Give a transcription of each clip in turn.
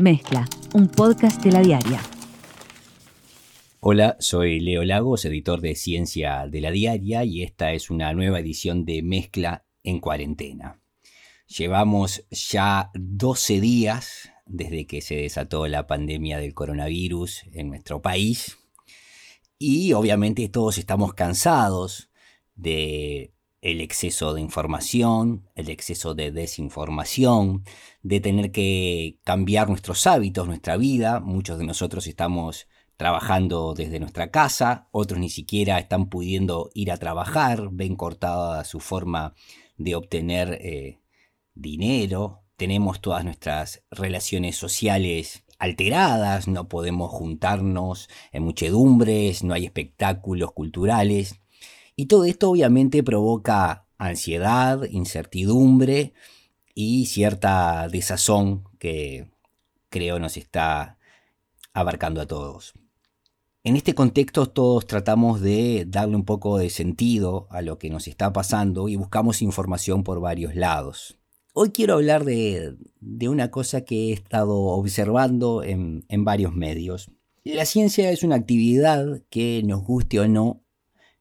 Mezcla, un podcast de la diaria. Hola, soy Leo Lagos, editor de Ciencia de la Diaria, y esta es una nueva edición de Mezcla en cuarentena. Llevamos ya 12 días desde que se desató la pandemia del coronavirus en nuestro país y obviamente todos estamos cansados de el exceso de información, el exceso de desinformación, de tener que cambiar nuestros hábitos, nuestra vida. Muchos de nosotros estamos trabajando desde nuestra casa, otros ni siquiera están pudiendo ir a trabajar, ven cortada su forma de obtener eh, dinero, tenemos todas nuestras relaciones sociales alteradas, no podemos juntarnos en muchedumbres, no hay espectáculos culturales. Y todo esto obviamente provoca ansiedad, incertidumbre y cierta desazón que creo nos está abarcando a todos. En este contexto todos tratamos de darle un poco de sentido a lo que nos está pasando y buscamos información por varios lados. Hoy quiero hablar de, una cosa que he estado observando en, en varios medios. La ciencia es una actividad que, nos guste o no,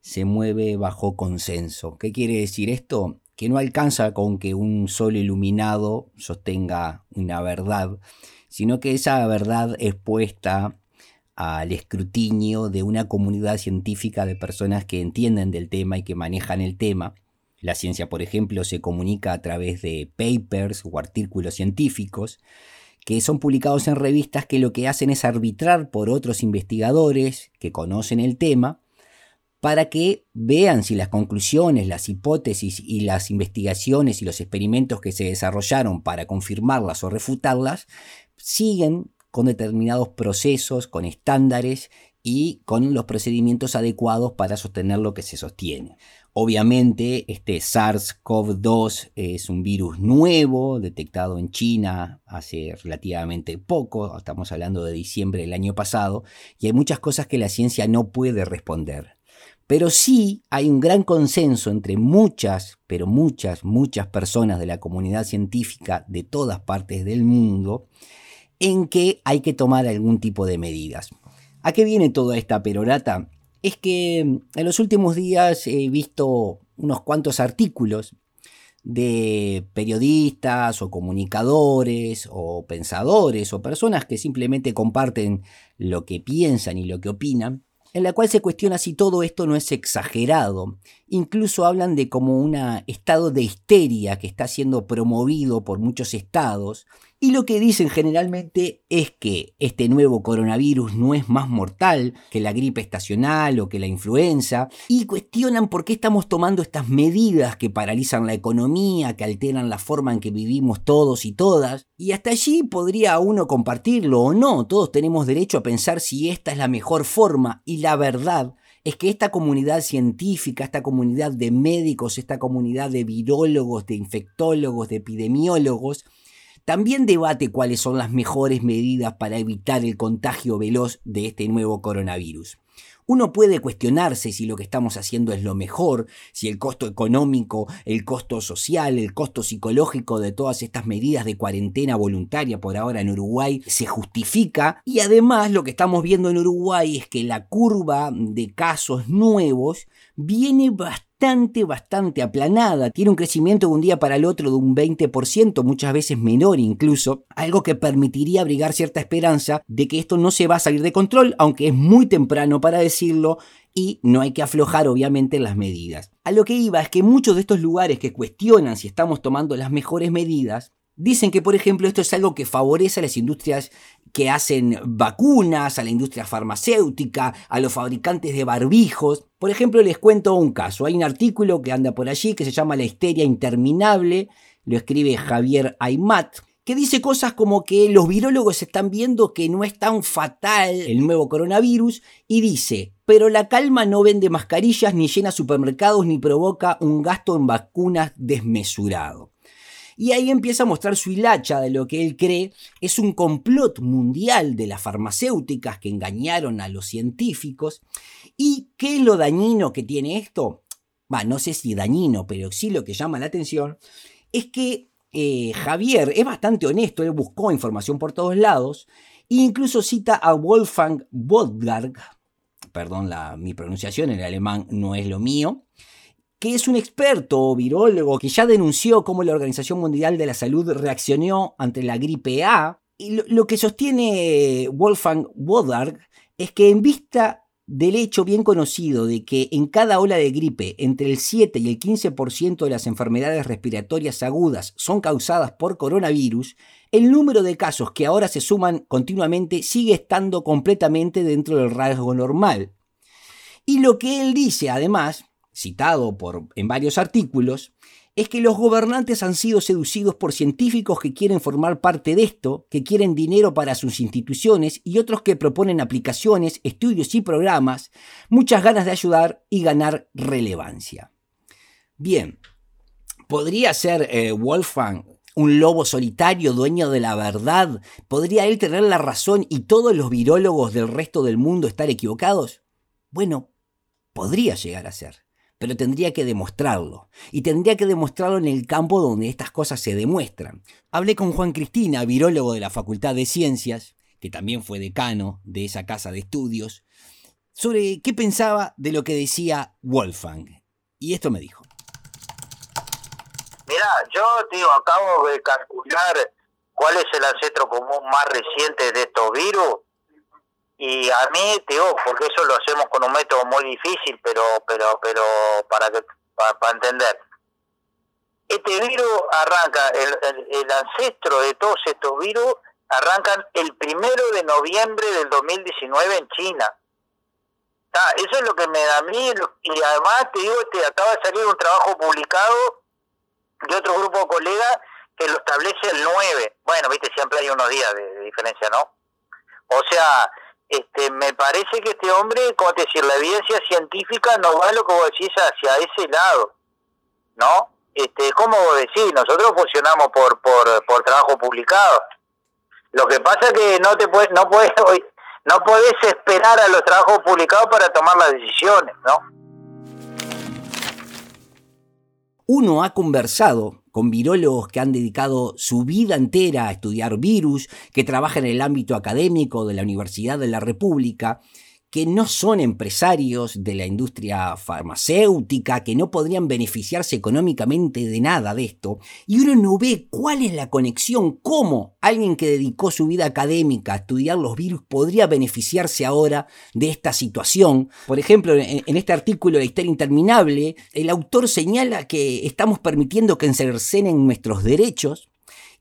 se mueve bajo consenso. ¿Qué quiere decir esto? Que no alcanza con que un sol iluminado sostenga una verdad, sino que esa verdad es puesta al escrutinio de una comunidad científica de personas que entienden del tema y que manejan el tema. La ciencia, por ejemplo, se comunica a través de papers o artículos científicos que son publicados en revistas que lo que hacen es arbitrar por otros investigadores que conocen el tema para que vean si las conclusiones, las hipótesis y las investigaciones y los experimentos que se desarrollaron para confirmarlas o refutarlas siguen con determinados procesos, con estándares y con los procedimientos adecuados para sostener lo que se sostiene. Obviamente, este SARS-CoV-2 es un virus nuevo, detectado en China hace relativamente poco, estamos hablando de diciembre del año pasado, y hay muchas cosas que la ciencia no puede responder. Pero sí hay un gran consenso entre muchas, pero muchas, muchas personas de la comunidad científica de todas partes del mundo en que hay que tomar algún tipo de medidas. ¿A qué viene toda esta perorata? Es que en los últimos días he visto unos cuantos artículos de periodistas o comunicadores o pensadores o personas que simplemente comparten lo que piensan y lo que opinan en la cual se cuestiona si todo esto no es exagerado. Incluso hablan de como un estado de histeria que está siendo promovido por muchos estados y lo que dicen generalmente es que este nuevo coronavirus no es más mortal que la gripe estacional o que la influenza y cuestionan por qué estamos tomando estas medidas que paralizan la economía, que alteran la forma en que vivimos todos y todas. Y hasta allí podría uno compartirlo o no, todos tenemos derecho a pensar si esta es la mejor forma y la verdad es que esta comunidad científica, esta comunidad de médicos, esta comunidad de virólogos, de infectólogos, de epidemiólogos, también debate cuáles son las mejores medidas para evitar el contagio veloz de este nuevo coronavirus. Uno puede cuestionarse si lo que estamos haciendo es lo mejor, si el costo económico, el costo social, el costo psicológico de todas estas medidas de cuarentena voluntaria por ahora en Uruguay se justifica. Y además lo que estamos viendo en Uruguay es que la curva de casos nuevos viene bastante bastante, bastante aplanada. Tiene un crecimiento de un día para el otro de un 20%, muchas veces menor incluso, algo que permitiría abrigar cierta esperanza de que esto no se va a salir de control, aunque es muy temprano para decirlo y no hay que aflojar obviamente las medidas. A lo que iba es que muchos de estos lugares que cuestionan si estamos tomando las mejores medidas, Dicen que, por ejemplo, esto es algo que favorece a las industrias que hacen vacunas, a la industria farmacéutica, a los fabricantes de barbijos. Por ejemplo, les cuento un caso. Hay un artículo que anda por allí que se llama La histeria interminable, lo escribe Javier Aymat, que dice cosas como que los virólogos están viendo que no es tan fatal el nuevo coronavirus y dice, pero la calma no vende mascarillas ni llena supermercados ni provoca un gasto en vacunas desmesurado. Y ahí empieza a mostrar su hilacha de lo que él cree es un complot mundial de las farmacéuticas que engañaron a los científicos. ¿Y qué es lo dañino que tiene esto? no sé si dañino, pero sí lo que llama la atención es que eh, Javier es bastante honesto, él buscó información por todos lados e incluso cita a Wolfgang Bodgarg, perdón la, mi pronunciación en alemán no es lo mío, que es un experto virólogo que ya denunció cómo la Organización Mundial de la Salud reaccionó ante la gripe A. Y lo, que sostiene Wolfgang Bodgarg es que en vista del hecho bien conocido de que en cada ola de gripe entre el 7 y el 15% de las enfermedades respiratorias agudas son causadas por coronavirus, el número de casos que ahora se suman continuamente sigue estando completamente dentro del rasgo normal. Y lo que él dice, además, citado por, en varios artículos, es que los gobernantes han sido seducidos por científicos que quieren formar parte de esto, que quieren dinero para sus instituciones y otros que proponen aplicaciones, estudios y programas, muchas ganas de ayudar y ganar relevancia. Bien, ¿podría ser eh, Wolfgang un lobo solitario dueño de la verdad? ¿Podría él tener la razón y todos los virólogos del resto del mundo estar equivocados? Bueno, podría llegar a ser pero tendría que demostrarlo. Y tendría que demostrarlo en el campo donde estas cosas se demuestran. Hablé con Juan Cristina, virólogo de la Facultad de Ciencias, que también fue decano de esa casa de estudios, sobre qué pensaba de lo que decía Wolfgang. Y esto me dijo. Mira, yo digo, acabo de calcular cuál es el ancestro común más reciente de estos virus y a mí te digo porque eso lo hacemos con un método muy difícil pero pero pero para que para, entender. Este virus arranca el, el, ancestro de todos estos virus arrancan el primero de noviembre del 2019 en China. Ah, eso es lo que me da a mí y además te digo este acaba de salir un trabajo publicado de otro grupo de colegas que lo establece el 9 bueno viste siempre hay unos días de diferencia no o sea este, me parece que este hombre, como te decir, la evidencia científica no va lo que vos decís hacia ese lado, ¿no? Este, como vos decís, nosotros funcionamos por, por, por trabajo publicado. Lo que pasa que no te puedes, no puedes, no puedes esperar a los trabajos publicados para tomar las decisiones, ¿no? Uno ha conversado con virólogos que han dedicado su vida entera a estudiar virus, que trabajan en el ámbito académico de la Universidad de la República, que no son empresarios de la industria farmacéutica, que no podrían beneficiarse económicamente de nada de esto, y uno no ve cuál es la conexión, cómo alguien que dedicó su vida académica a estudiar los virus podría beneficiarse ahora de esta situación. Por ejemplo, en este artículo de Historia Interminable, el autor señala que estamos permitiendo que se cercenen nuestros derechos,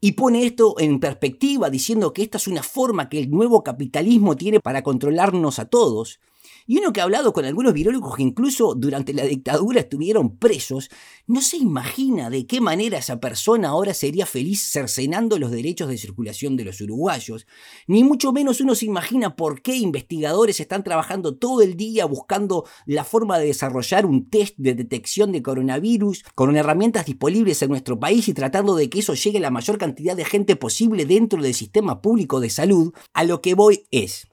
y pone esto en perspectiva diciendo que esta es una forma que el nuevo capitalismo tiene para controlarnos a todos y uno que ha hablado con algunos virólogos que incluso durante la dictadura estuvieron presos, no se imagina de qué manera esa persona ahora sería feliz cercenando los derechos de circulación de los uruguayos, ni mucho menos uno se imagina por qué investigadores están trabajando todo el día buscando la forma de desarrollar un test de detección de coronavirus con herramientas disponibles en nuestro país y tratando de que eso llegue a la mayor cantidad de gente posible dentro del sistema público de salud, a lo que voy es,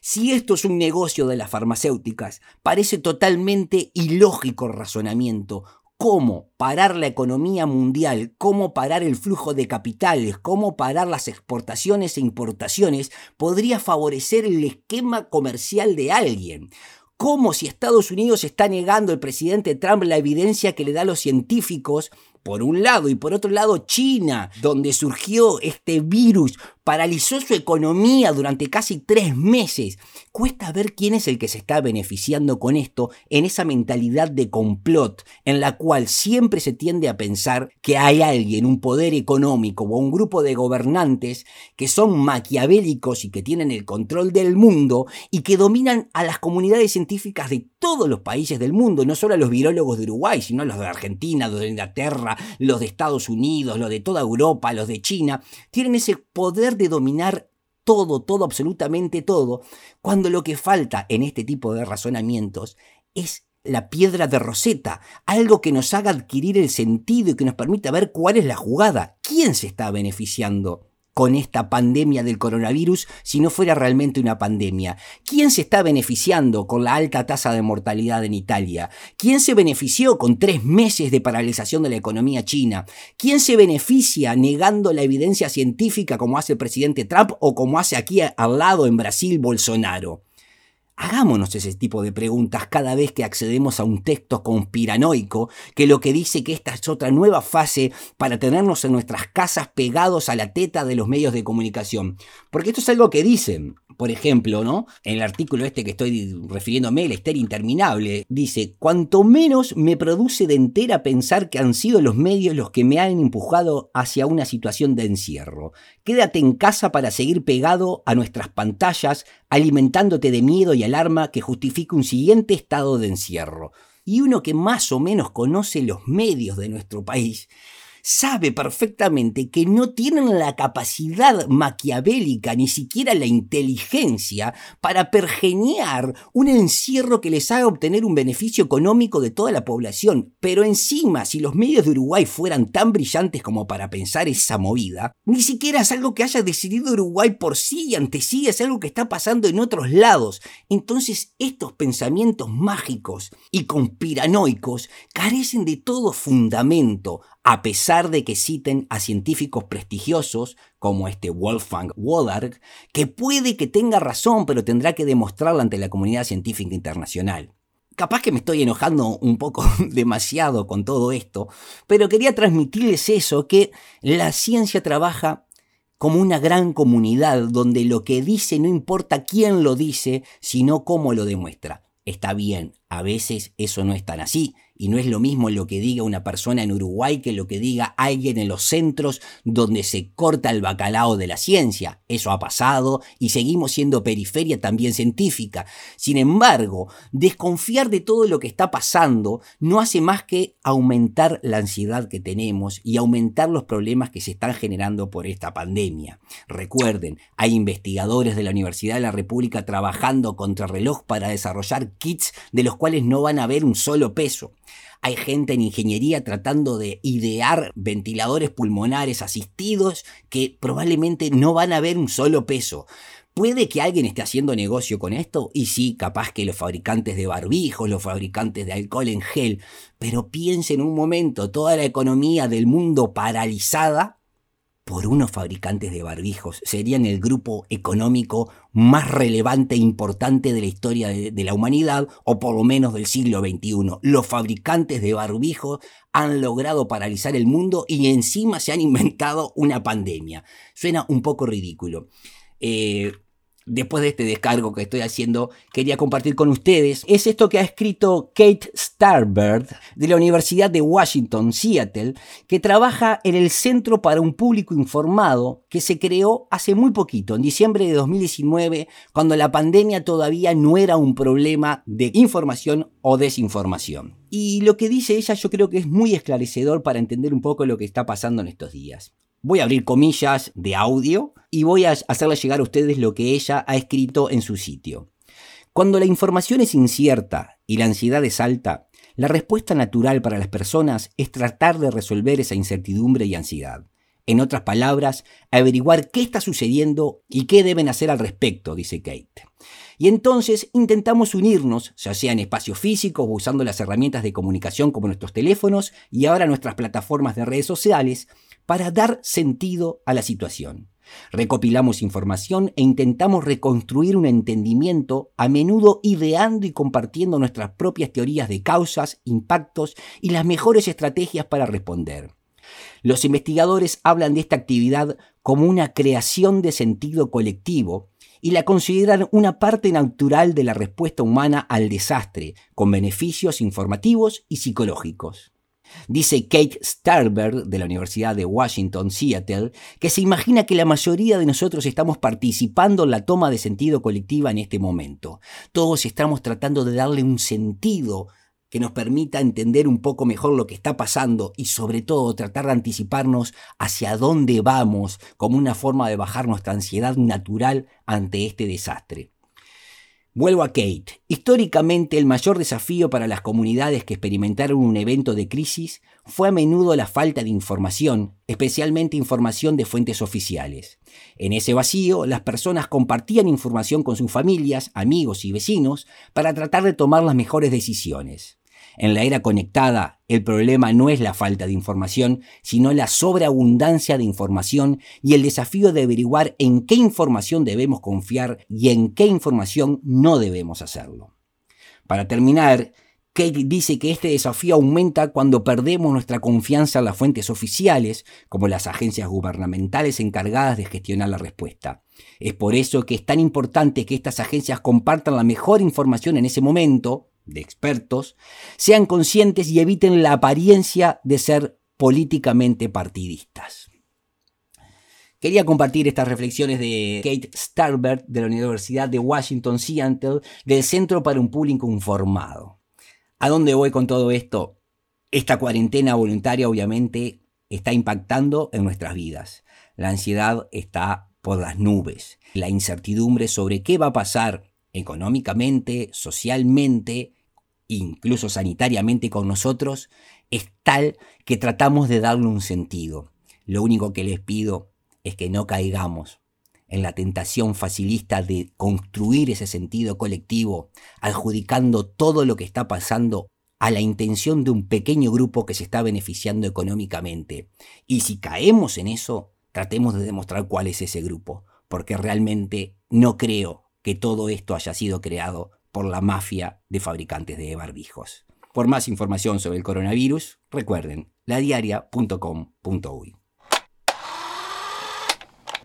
si esto es un negocio de las farmacéuticas, parece totalmente ilógico el razonamiento. ¿Cómo parar la economía mundial? ¿Cómo parar el flujo de capitales? ¿Cómo parar las exportaciones e importaciones? Podría favorecer el esquema comercial de alguien. ¿Cómo si Estados Unidos está negando el presidente Trump la evidencia que le da a los científicos por un lado, y por otro lado China, donde surgió este virus, paralizó su economía durante casi tres meses. Cuesta ver quién es el que se está beneficiando con esto en esa mentalidad de complot, en la cual siempre se tiende a pensar que hay alguien, un poder económico o un grupo de gobernantes que son maquiavélicos y que tienen el control del mundo y que dominan a las comunidades científicas de todos los países del mundo, no solo a los virólogos de Uruguay, sino a los de Argentina, los de Inglaterra, los de Estados Unidos, los de toda Europa, los de China, tienen ese poder de dominar todo, todo, absolutamente todo, cuando lo que falta en este tipo de razonamientos es la piedra de Rosetta, algo que nos haga adquirir el sentido y que nos permita ver cuál es la jugada, quién se está beneficiando con esta pandemia del coronavirus si no fuera realmente una pandemia? ¿Quién se está beneficiando con la alta tasa de mortalidad en Italia? ¿Quién se benefició con tres meses de paralización de la economía china? ¿Quién se beneficia negando la evidencia científica como hace el presidente Trump o como hace aquí al lado en Brasil Bolsonaro? Hagámonos ese tipo de preguntas cada vez que accedemos a un texto conspiranoico que lo que dice que esta es otra nueva fase para tenernos en nuestras casas pegados a la teta de los medios de comunicación. Porque esto es algo que dicen. Por ejemplo, ¿no? En el artículo este que estoy refiriéndome, el Ester Interminable, dice, cuanto menos me produce de entera pensar que han sido los medios los que me han empujado hacia una situación de encierro. Quédate en casa para seguir pegado a nuestras pantallas, alimentándote de miedo y alarma que justifique un siguiente estado de encierro. Y uno que más o menos conoce los medios de nuestro país, sabe perfectamente que no tienen la capacidad maquiavélica, ni siquiera la inteligencia, para pergeñar un encierro que les haga obtener un beneficio económico de toda la población. Pero encima, si los medios de Uruguay fueran tan brillantes como para pensar esa movida, ni siquiera es algo que haya decidido Uruguay por sí y ante sí, es algo que está pasando en otros lados. Entonces, estos pensamientos mágicos y conspiranoicos carecen de todo fundamento, a pesar de que citen a científicos prestigiosos como este Wolfgang Wodarg, que puede que tenga razón, pero tendrá que demostrarlo ante la comunidad científica internacional. Capaz que me estoy enojando un poco demasiado con todo esto, pero quería transmitirles eso, que la ciencia trabaja como una gran comunidad donde lo que dice no importa quién lo dice, sino cómo lo demuestra. Está bien, a veces eso no es tan así, y no es lo mismo lo que diga una persona en Uruguay que lo que diga alguien en los centros donde se corta el bacalao de la ciencia. Eso ha pasado y seguimos siendo periferia también científica. Sin embargo, desconfiar de todo lo que está pasando no hace más que aumentar la ansiedad que tenemos y aumentar los problemas que se están generando por esta pandemia. Recuerden, hay investigadores de la Universidad de la República trabajando contra reloj para desarrollar kits de los cuales no van a ver un solo peso. Hay gente en ingeniería tratando de idear ventiladores pulmonares asistidos que probablemente no van a ver un solo peso. ¿Puede que alguien esté haciendo negocio con esto? Y sí, capaz que los fabricantes de barbijos, los fabricantes de alcohol en gel, pero piensen un momento, toda la economía del mundo paralizada por unos fabricantes de barbijos. Serían el grupo económico más relevante e importante de la historia de, la humanidad, o por lo menos del siglo XXI. Los fabricantes de barbijos han logrado paralizar el mundo y encima se han inventado una pandemia. Suena un poco ridículo. Eh, después de este descargo que estoy haciendo, quería compartir con ustedes, es esto que ha escrito Kate Starbird de la Universidad de Washington, Seattle, que trabaja en el Centro para un Público Informado, que se creó hace muy poquito, en diciembre de 2019, cuando la pandemia todavía no era un problema de información o desinformación. Y lo que dice ella yo creo que es muy esclarecedor para entender un poco lo que está pasando en estos días. Voy a abrir comillas de audio y voy a hacerle llegar a ustedes lo que ella ha escrito en su sitio. Cuando la información es incierta y la ansiedad es alta, la respuesta natural para las personas es tratar de resolver esa incertidumbre y ansiedad. En otras palabras, averiguar qué está sucediendo y qué deben hacer al respecto, dice Kate. Y entonces intentamos unirnos, ya sea en espacios físicos o usando las herramientas de comunicación como nuestros teléfonos y ahora nuestras plataformas de redes sociales, para dar sentido a la situación. Recopilamos información e intentamos reconstruir un entendimiento, a menudo ideando y compartiendo nuestras propias teorías de causas, impactos y las mejores estrategias para responder. Los investigadores hablan de esta actividad como una creación de sentido colectivo y la consideran una parte natural de la respuesta humana al desastre, con beneficios informativos y psicológicos. Dice Kate Starberg de la Universidad de Washington, Seattle, que se imagina que la mayoría de nosotros estamos participando en la toma de sentido colectiva en este momento. Todos estamos tratando de darle un sentido que nos permita entender un poco mejor lo que está pasando y sobre todo tratar de anticiparnos hacia dónde vamos como una forma de bajar nuestra ansiedad natural ante este desastre. Vuelvo a Kate. Históricamente el mayor desafío para las comunidades que experimentaron un evento de crisis fue a menudo la falta de información, especialmente información de fuentes oficiales. En ese vacío, las personas compartían información con sus familias, amigos y vecinos para tratar de tomar las mejores decisiones. En la era conectada, el problema no es la falta de información, sino la sobreabundancia de información y el desafío de averiguar en qué información debemos confiar y en qué información no debemos hacerlo. Para terminar, Kate dice que este desafío aumenta cuando perdemos nuestra confianza en las fuentes oficiales, como las agencias gubernamentales encargadas de gestionar la respuesta. Es por eso que es tan importante que estas agencias compartan la mejor información en ese momento, de expertos, sean conscientes y eviten la apariencia de ser políticamente partidistas. Quería compartir estas reflexiones de Kate Starbert de la Universidad de Washington Seattle del Centro para un Público Informado. ¿A dónde voy con todo esto? Esta cuarentena voluntaria obviamente está impactando en nuestras vidas. La ansiedad está por las nubes. La incertidumbre sobre qué va a pasar económicamente, socialmente incluso sanitariamente con nosotros, es tal que tratamos de darle un sentido. Lo único que les pido es que no caigamos en la tentación facilista de construir ese sentido colectivo, adjudicando todo lo que está pasando a la intención de un pequeño grupo que se está beneficiando económicamente. Y si caemos en eso, tratemos de demostrar cuál es ese grupo, porque realmente no creo que todo esto haya sido creado por la mafia de fabricantes de barbijos. Por más información sobre el coronavirus, recuerden ladiaria.com.uy.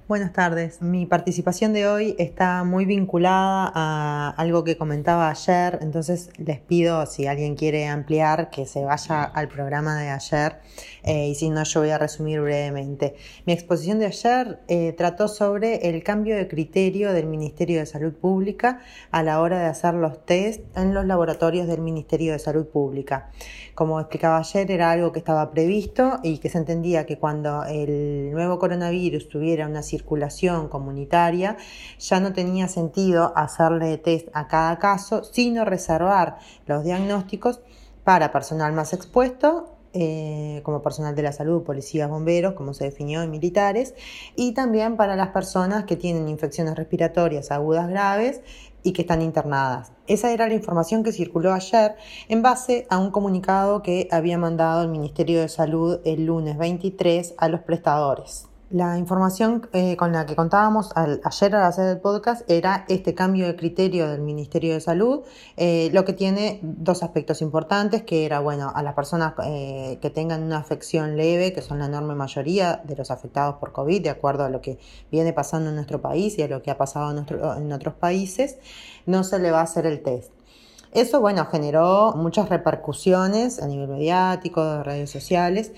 Buenas tardes. Mi participación de hoy está muy vinculada a algo que comentaba ayer, entonces les pido si alguien quiere ampliar que se vaya al programa de ayer eh, y si no yo voy a resumir brevemente. Mi exposición de ayer eh, trató sobre el cambio de criterio del Ministerio de Salud Pública a la hora de hacer los test en los laboratorios del Ministerio de Salud Pública. Como explicaba ayer, era algo que estaba previsto y que se entendía que cuando el nuevo coronavirus tuviera una circulación comunitaria, ya no tenía sentido hacerle test a cada caso, sino reservar los diagnósticos para personal más expuesto eh, como personal de la salud, policías, bomberos, como se definió en militares, y también para las personas que tienen infecciones respiratorias agudas graves y que están internadas. Esa era la información que circuló ayer en base a un comunicado que había mandado el Ministerio de Salud el lunes 23 a los prestadores. La información eh, con la que contábamos ayer al hacer el podcast era este cambio de criterio del Ministerio de Salud, eh, lo que tiene dos aspectos importantes, que era, bueno, a las personas eh, que tengan una afección leve, que son la enorme mayoría de los afectados por COVID, de acuerdo a lo que viene pasando en nuestro país y a lo que ha pasado en, en otros países, no se le va a hacer el test. Eso, bueno, generó muchas repercusiones a nivel mediático, de redes sociales,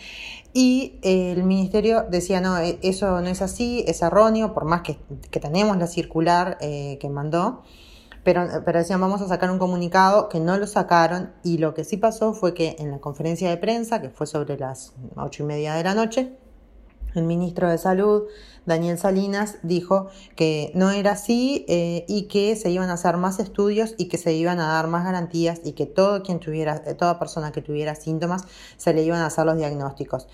y el ministerio decía, no, e, eso no es así, es erróneo, por más que, tenemos la circular eh, que mandó, pero, pero decían, vamos a sacar un comunicado que no lo sacaron, y lo que sí pasó fue que en la conferencia de prensa, que fue sobre las ocho y media de la noche, el ministro de Salud, Daniel Salinas, dijo que no era así eh, y que se iban a hacer más estudios y que se iban a dar más garantías y que todo quien tuviera, toda persona que tuviera síntomas se le iban a hacer los diagnósticos.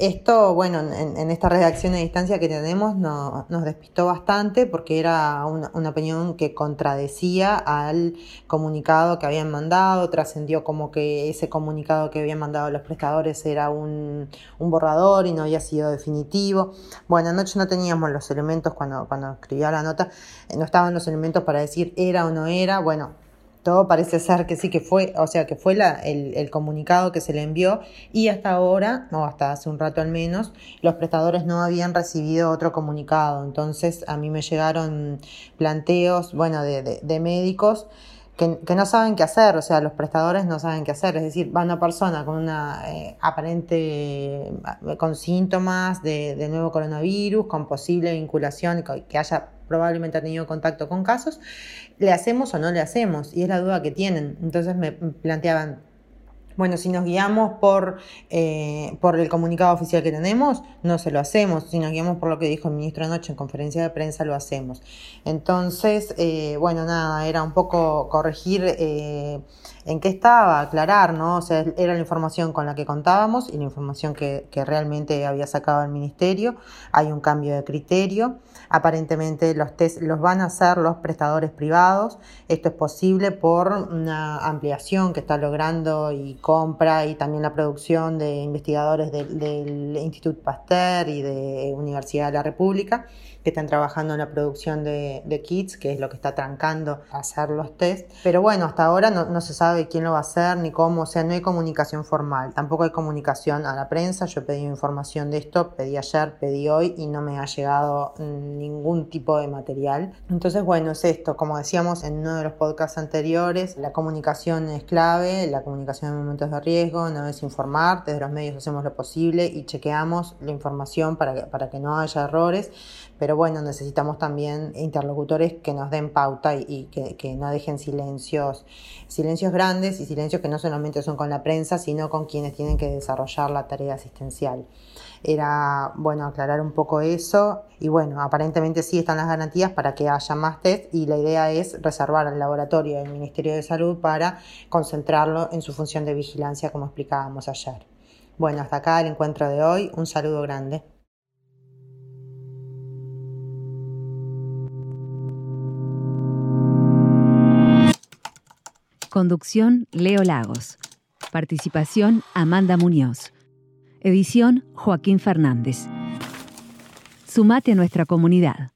Esto, bueno, en, esta redacción de distancia que tenemos nos despistó bastante porque era una, opinión que contradecía al comunicado que habían mandado, trascendió como que ese comunicado que habían mandado los prestadores era un, borrador y no había sido definitivo. Bueno, anoche no teníamos los elementos cuando, cuando escribía la nota, eh, no estaban los elementos para decir era o no era. Bueno, todo parece ser que sí que fue, o sea, que fue la, el, comunicado que se le envió y hasta ahora, o hasta hace un rato al menos, los prestadores no habían recibido otro comunicado. Entonces a mí me llegaron planteos, bueno, de, de, médicos. Que, no saben qué hacer, o sea, los prestadores no saben qué hacer, es decir, va una persona con una eh, aparente, con síntomas de, de, nuevo coronavirus, con posible vinculación, que haya probablemente tenido contacto con casos, ¿le hacemos o no le hacemos? Y es la duda que tienen. Entonces me planteaban, Bueno, si nos guiamos por, eh, por el comunicado oficial que tenemos, no se lo hacemos. Si nos guiamos por lo que dijo el ministro anoche en conferencia de prensa, lo hacemos. Entonces, eh, bueno, nada, era un poco corregir eh, en qué estaba, aclarar, ¿no? O sea, era la información con la que contábamos y la información que, que realmente había sacado el ministerio. Hay un cambio de criterio. Aparentemente los test los van a hacer los prestadores privados. Esto es posible por una ampliación que está logrando y compra y también la producción de investigadores del, Instituto Pasteur y de Universidad de la República que están trabajando en la producción de, kits, que es lo que está trancando hacer los test. Pero bueno, hasta ahora no, se sabe quién lo va a hacer ni cómo, o sea, no hay comunicación formal, tampoco hay comunicación a la prensa. Yo pedí información de esto, pedí ayer, pedí hoy y no me ha llegado ningún tipo de material. Entonces, bueno, es esto, como decíamos en uno de los podcasts anteriores, la comunicación es clave, la comunicación en momentos de riesgo, no es informar, desde los medios hacemos lo posible y chequeamos la información para que, para que no haya errores, pero bueno, necesitamos también interlocutores que nos den pauta y, que, no dejen silencios, silencios grandes y silencios que no solamente son con la prensa, sino con quienes tienen que desarrollar la tarea asistencial. Era bueno aclarar un poco eso y bueno, aparentemente sí están las garantías para que haya más test y la idea es reservar el laboratorio del Ministerio de Salud para concentrarlo en su función de vigilancia como explicábamos ayer. Bueno, hasta acá el encuentro de hoy. Un saludo grande. Conducción Leo Lagos. Participación Amanda Muñoz. Edición Joaquín Fernández. Sumate a nuestra comunidad.